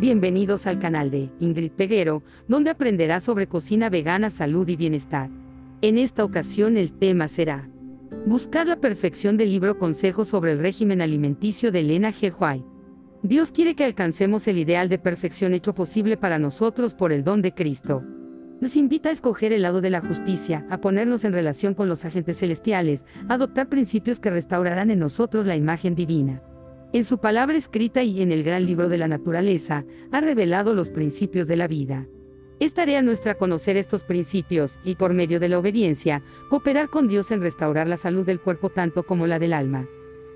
Bienvenidos al canal de Ingrid Peguero, donde aprenderás sobre cocina vegana, salud y bienestar. En esta ocasión el tema será Buscar la perfección del libro Consejos sobre el régimen alimenticio de Elena G. White. Dios quiere que alcancemos el ideal de perfección hecho posible para nosotros por el don de Cristo. Nos invita a escoger el lado de la justicia, a ponernos en relación con los agentes celestiales, a adoptar principios que restaurarán en nosotros la imagen divina. En su palabra escrita y en el gran libro de la naturaleza, ha revelado los principios de la vida. Es tarea nuestra conocer estos principios y, por medio de la obediencia, cooperar con Dios en restaurar la salud del cuerpo tanto como la del alma.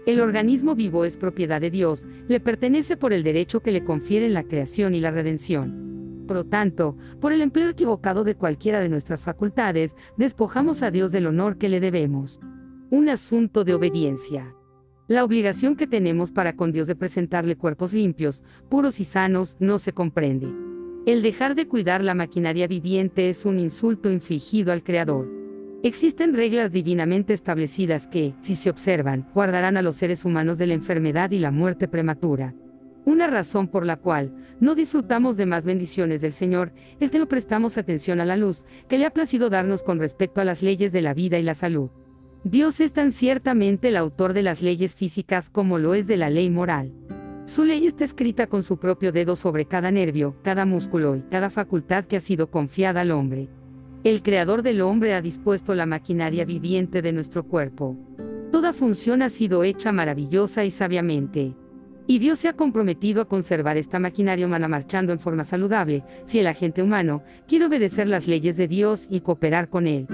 El organismo vivo es propiedad de Dios, le pertenece por el derecho que le confieren la creación y la redención. Por lo tanto, por el empleo equivocado de cualquiera de nuestras facultades, despojamos a Dios del honor que le debemos. Un asunto de obediencia. La obligación que tenemos para con Dios de presentarle cuerpos limpios, puros y sanos, no se comprende. El dejar de cuidar la maquinaria viviente es un insulto infligido al Creador. Existen reglas divinamente establecidas que, si se observan, guardarán a los seres humanos de la enfermedad y la muerte prematura. Una razón por la cual no disfrutamos de más bendiciones del Señor es que no prestamos atención a la luz que le ha placido darnos con respecto a las leyes de la vida y la salud. Dios es tan ciertamente el autor de las leyes físicas como lo es de la ley moral. Su ley está escrita con su propio dedo sobre cada nervio, cada músculo y cada facultad que ha sido confiada al hombre. El creador del hombre ha dispuesto la maquinaria viviente de nuestro cuerpo. Toda función ha sido hecha maravillosa y sabiamente. Y Dios se ha comprometido a conservar esta maquinaria humana marchando en forma saludable, si el agente humano quiere obedecer las leyes de Dios y cooperar con él.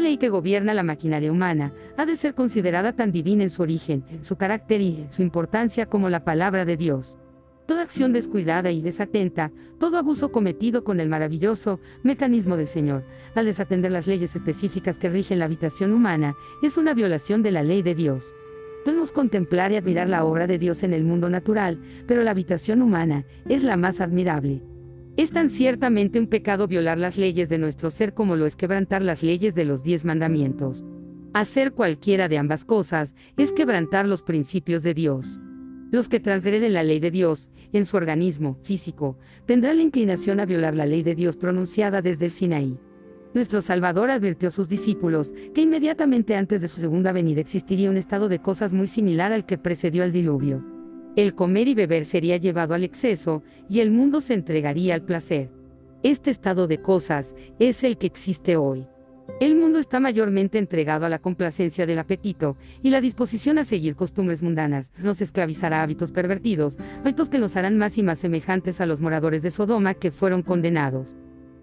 Ley que gobierna la maquinaria humana ha de ser considerada tan divina en su origen, en su carácter y su importancia como la palabra de Dios. Toda acción descuidada y desatenta, todo abuso cometido con el maravilloso mecanismo del Señor, al desatender las leyes específicas que rigen la habitación humana, es una violación de la ley de Dios. Podemos contemplar y admirar la obra de Dios en el mundo natural, pero la habitación humana es la más admirable. Es tan ciertamente un pecado violar las leyes de nuestro ser como lo es quebrantar las leyes de los diez mandamientos. Hacer cualquiera de ambas cosas es quebrantar los principios de Dios. Los que transgreden la ley de Dios, en su organismo físico, tendrán la inclinación a violar la ley de Dios pronunciada desde el Sinaí. Nuestro Salvador advirtió a sus discípulos que inmediatamente antes de su segunda venida existiría un estado de cosas muy similar al que precedió al diluvio. El comer y beber sería llevado al exceso, y el mundo se entregaría al placer. Este estado de cosas es el que existe hoy. El mundo está mayormente entregado a la complacencia del apetito y la disposición a seguir costumbres mundanas. Nos esclavizará hábitos pervertidos, hábitos que nos harán más y más semejantes a los moradores de Sodoma que fueron condenados.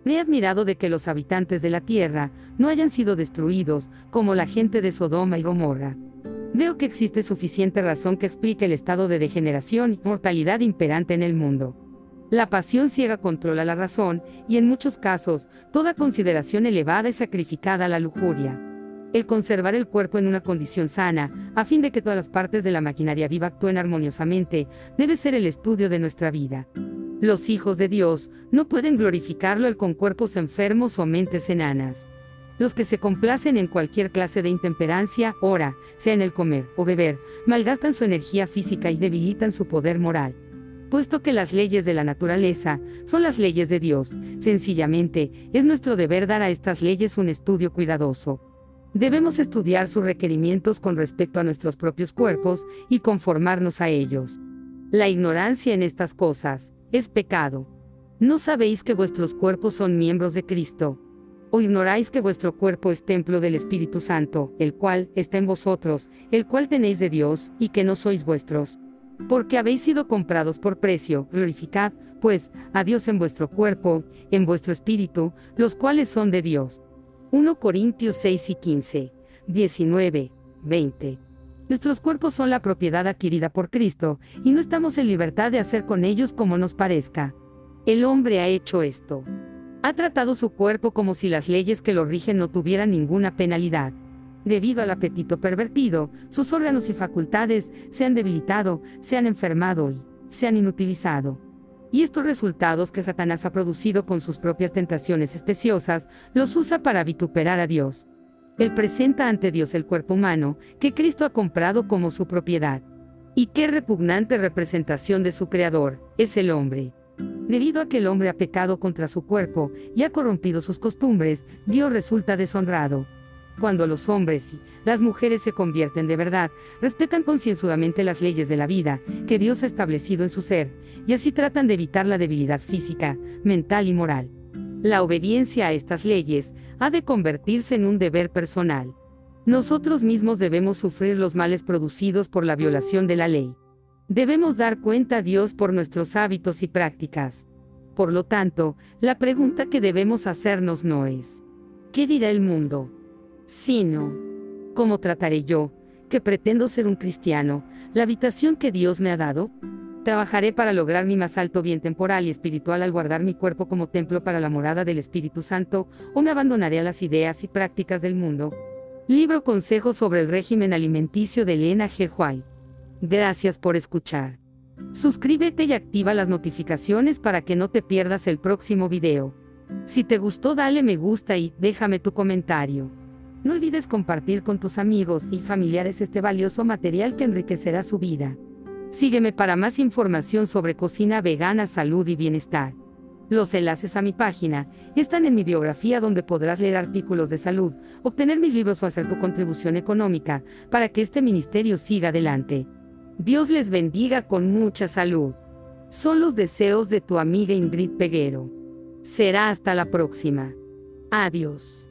Me he admirado de que los habitantes de la tierra no hayan sido destruidos, como la gente de Sodoma y Gomorra. Veo que existe suficiente razón que explique el estado de degeneración y mortalidad imperante en el mundo. La pasión ciega controla la razón, y en muchos casos, toda consideración elevada es sacrificada a la lujuria. El conservar el cuerpo en una condición sana, a fin de que todas las partes de la maquinaria viva actúen armoniosamente, debe ser el estudio de nuestra vida. Los hijos de Dios no pueden glorificarlo con cuerpos enfermos o mentes enanas. Los que se complacen en cualquier clase de intemperancia, ora, sea en el comer o beber, malgastan su energía física y debilitan su poder moral. Puesto que las leyes de la naturaleza son las leyes de Dios, sencillamente, es nuestro deber dar a estas leyes un estudio cuidadoso. Debemos estudiar sus requerimientos con respecto a nuestros propios cuerpos y conformarnos a ellos. La ignorancia en estas cosas es pecado. ¿No sabéis que vuestros cuerpos son miembros de Cristo? ¿O ignoráis que vuestro cuerpo es templo del Espíritu Santo, el cual está en vosotros, el cual tenéis de Dios, y que no sois vuestros? Porque habéis sido comprados por precio, glorificad, pues, a Dios en vuestro cuerpo, en vuestro espíritu, los cuales son de Dios. 1 Corintios 6 y 15, 19, 20. Nuestros cuerpos son la propiedad adquirida por Cristo, y no estamos en libertad de hacer con ellos como nos parezca. El hombre ha hecho esto. Ha tratado su cuerpo como si las leyes que lo rigen no tuvieran ninguna penalidad. Debido al apetito pervertido, sus órganos y facultades se han debilitado, se han enfermado y se han inutilizado. Y estos resultados que Satanás ha producido con sus propias tentaciones especiosas, los usa para vituperar a Dios. Él presenta ante Dios el cuerpo humano, que Cristo ha comprado como su propiedad. Y qué repugnante representación de su Creador, es el hombre. Debido a que el hombre ha pecado contra su cuerpo y ha corrompido sus costumbres, Dios resulta deshonrado. Cuando los hombres y las mujeres se convierten de verdad, respetan concienzudamente las leyes de la vida que Dios ha establecido en su ser, y así tratan de evitar la debilidad física, mental y moral. La obediencia a estas leyes ha de convertirse en un deber personal. Nosotros mismos debemos sufrir los males producidos por la violación de la ley. Debemos dar cuenta a Dios por nuestros hábitos y prácticas. Por lo tanto, la pregunta que debemos hacernos no es, ¿qué dirá el mundo? Sino, ¿cómo trataré yo, que pretendo ser un cristiano, la habitación que Dios me ha dado? Trabajaré para lograr mi más alto bien temporal y espiritual al guardar mi cuerpo como templo para la morada del Espíritu Santo, o me abandonaré a las ideas y prácticas del mundo. Libro Consejos sobre el régimen alimenticio de Elena G. White. Gracias por escuchar. Suscríbete y activa las notificaciones para que no te pierdas el próximo video. Si te gustó dale me gusta y déjame tu comentario. No olvides compartir con tus amigos y familiares este valioso material que enriquecerá su vida. Sígueme para más información sobre cocina vegana, salud y bienestar. Los enlaces a mi página están en mi biografía donde podrás leer artículos de salud, obtener mis libros o hacer tu contribución económica para que este ministerio siga adelante. Dios les bendiga con mucha salud. Son los deseos de tu amiga Ingrid Peguero. Será hasta la próxima. Adiós.